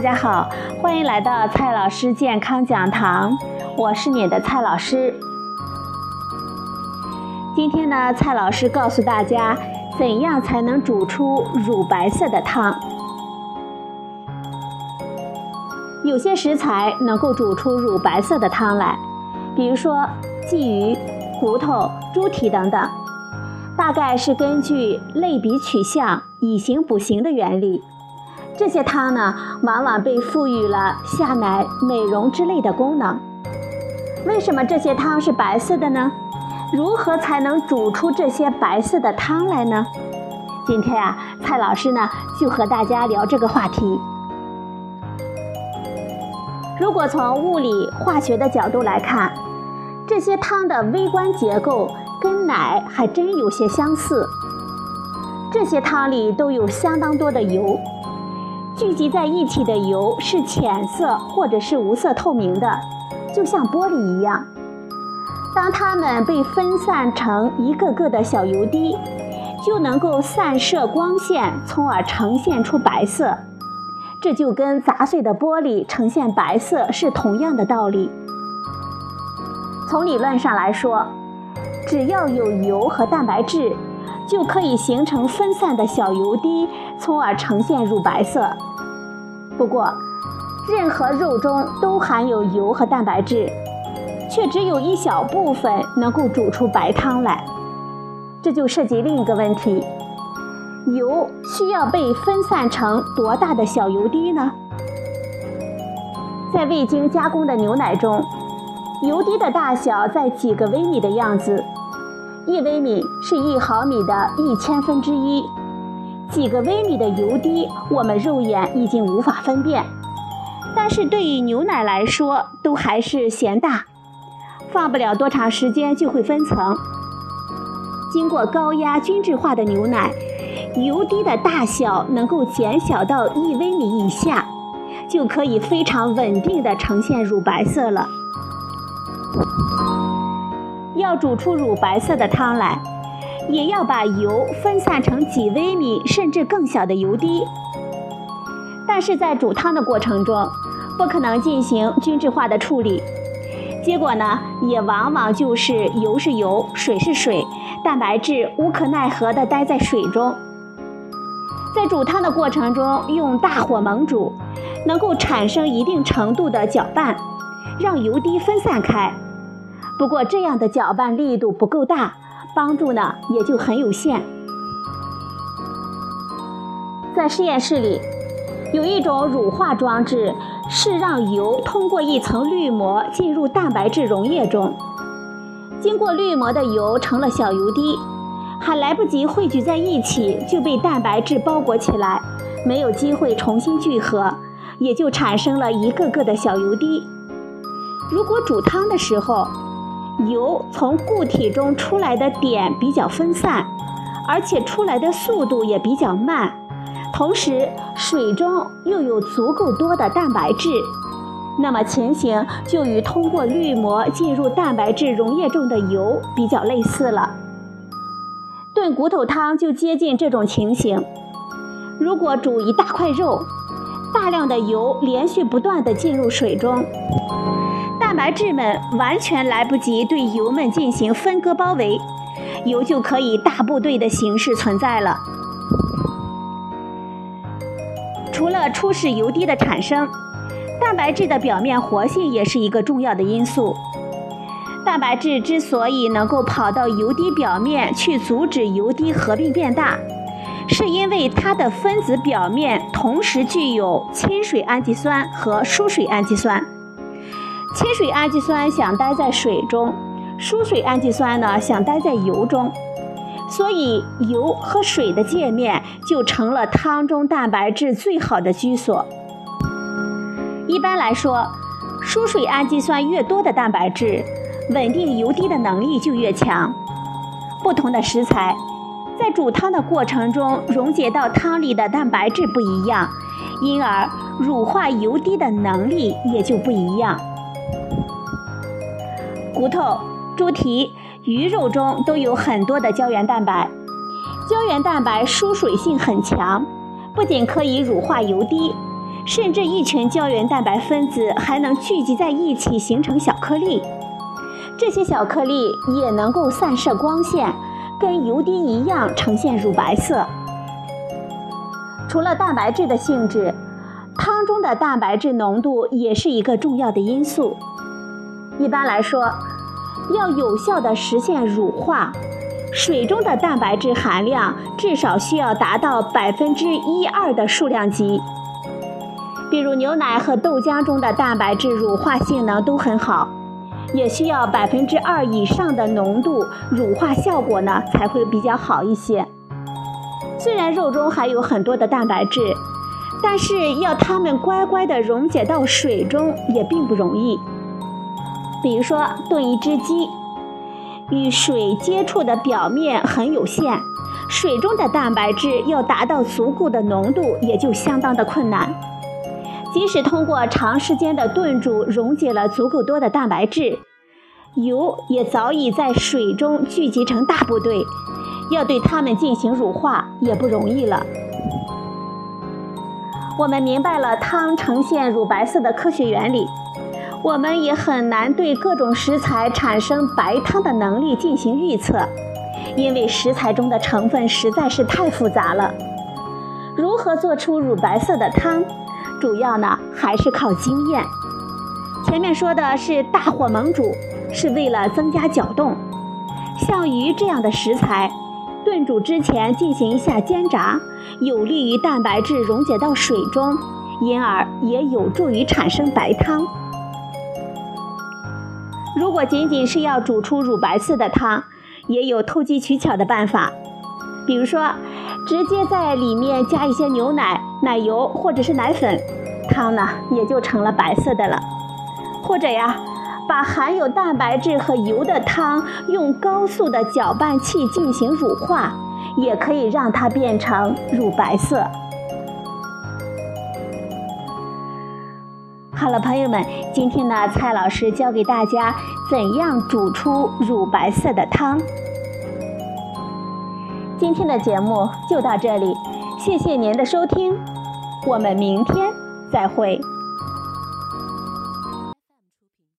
大家好，欢迎来到蔡老师健康讲堂，我是你的蔡老师。今天呢，蔡老师告诉大家，怎样才能煮出乳白色的汤。有些食材能够煮出乳白色的汤来，比如说鲫鱼、骨头、猪蹄等等，大概是根据类比取象、以形补形的原理。这些汤呢，往往被赋予了下奶、美容之类的功能。为什么这些汤是白色的呢？如何才能煮出这些白色的汤来呢？今天啊，蔡老师呢就和大家聊这个话题。如果从物理化学的角度来看，这些汤的微观结构跟奶还真有些相似。这些汤里都有相当多的油。聚集在一起的油是浅色或者是无色透明的，就像玻璃一样。当它们被分散成一个个的小油滴，就能够散射光线，从而呈现出白色。这就跟砸碎的玻璃呈现白色是同样的道理。从理论上来说，只要有油和蛋白质，就可以形成分散的小油滴，从而呈现乳白色。不过，任何肉中都含有油和蛋白质，却只有一小部分能够煮出白汤来。这就涉及另一个问题：油需要被分散成多大的小油滴呢？在未经加工的牛奶中，油滴的大小在几个微米的样子，一微米是一毫米的一千分之一。几个微米的油滴，我们肉眼已经无法分辨，但是对于牛奶来说，都还是嫌大，放不了多长时间就会分层。经过高压均质化的牛奶，油滴的大小能够减小到一微米以下，就可以非常稳定的呈现乳白色了。要煮出乳白色的汤来。也要把油分散成几微米甚至更小的油滴，但是在煮汤的过程中，不可能进行均质化的处理，结果呢，也往往就是油是油，水是水，蛋白质无可奈何地待在水中。在煮汤的过程中，用大火猛煮，能够产生一定程度的搅拌，让油滴分散开。不过这样的搅拌力度不够大。帮助呢也就很有限。在实验室里，有一种乳化装置，是让油通过一层滤膜进入蛋白质溶液中。经过滤膜的油成了小油滴，还来不及汇聚在一起，就被蛋白质包裹起来，没有机会重新聚合，也就产生了一个个的小油滴。如果煮汤的时候，油从固体中出来的点比较分散，而且出来的速度也比较慢，同时水中又有足够多的蛋白质，那么情形就与通过滤膜进入蛋白质溶液中的油比较类似了。炖骨头汤就接近这种情形。如果煮一大块肉，大量的油连续不断地进入水中。白质们完全来不及对油们进行分割包围，油就可以大部队的形式存在了。除了初始油滴的产生，蛋白质的表面活性也是一个重要的因素。蛋白质之所以能够跑到油滴表面去阻止油滴合并变大，是因为它的分子表面同时具有亲水氨基酸和疏水氨基酸。亲水氨基酸想待在水中，疏水氨基酸呢想待在油中，所以油和水的界面就成了汤中蛋白质最好的居所。一般来说，疏水氨基酸越多的蛋白质，稳定油滴的能力就越强。不同的食材在煮汤的过程中溶解到汤里的蛋白质不一样，因而乳化油滴的能力也就不一样。骨头、猪蹄、鱼肉中都有很多的胶原蛋白，胶原蛋白疏水性很强，不仅可以乳化油滴，甚至一群胶原蛋白分子还能聚集在一起形成小颗粒，这些小颗粒也能够散射光线，跟油滴一样呈现乳白色。除了蛋白质的性质，汤中的蛋白质浓度也是一个重要的因素。一般来说，要有效地实现乳化，水中的蛋白质含量至少需要达到百分之一二的数量级。比如牛奶和豆浆中的蛋白质乳化性能都很好，也需要百分之二以上的浓度，乳化效果呢才会比较好一些。虽然肉中还有很多的蛋白质，但是要它们乖乖地溶解到水中也并不容易。比如说炖一只鸡，与水接触的表面很有限，水中的蛋白质要达到足够的浓度，也就相当的困难。即使通过长时间的炖煮溶解了足够多的蛋白质，油也早已在水中聚集成大部队，要对它们进行乳化也不容易了。我们明白了汤呈现乳白色的科学原理，我们也很难对各种食材产生白汤的能力进行预测，因为食材中的成分实在是太复杂了。如何做出乳白色的汤？主要呢还是靠经验。前面说的是大火猛煮，是为了增加搅动。像鱼这样的食材，炖煮之前进行一下煎炸，有利于蛋白质溶解到水中，因而也有助于产生白汤。如果仅仅是要煮出乳白色的汤，也有投机取巧的办法，比如说。直接在里面加一些牛奶、奶油或者是奶粉，汤呢也就成了白色的了。或者呀，把含有蛋白质和油的汤用高速的搅拌器进行乳化，也可以让它变成乳白色。好了，朋友们，今天呢，蔡老师教给大家怎样煮出乳白色的汤。今天的节目就到这里，谢谢您的收听，我们明天再会。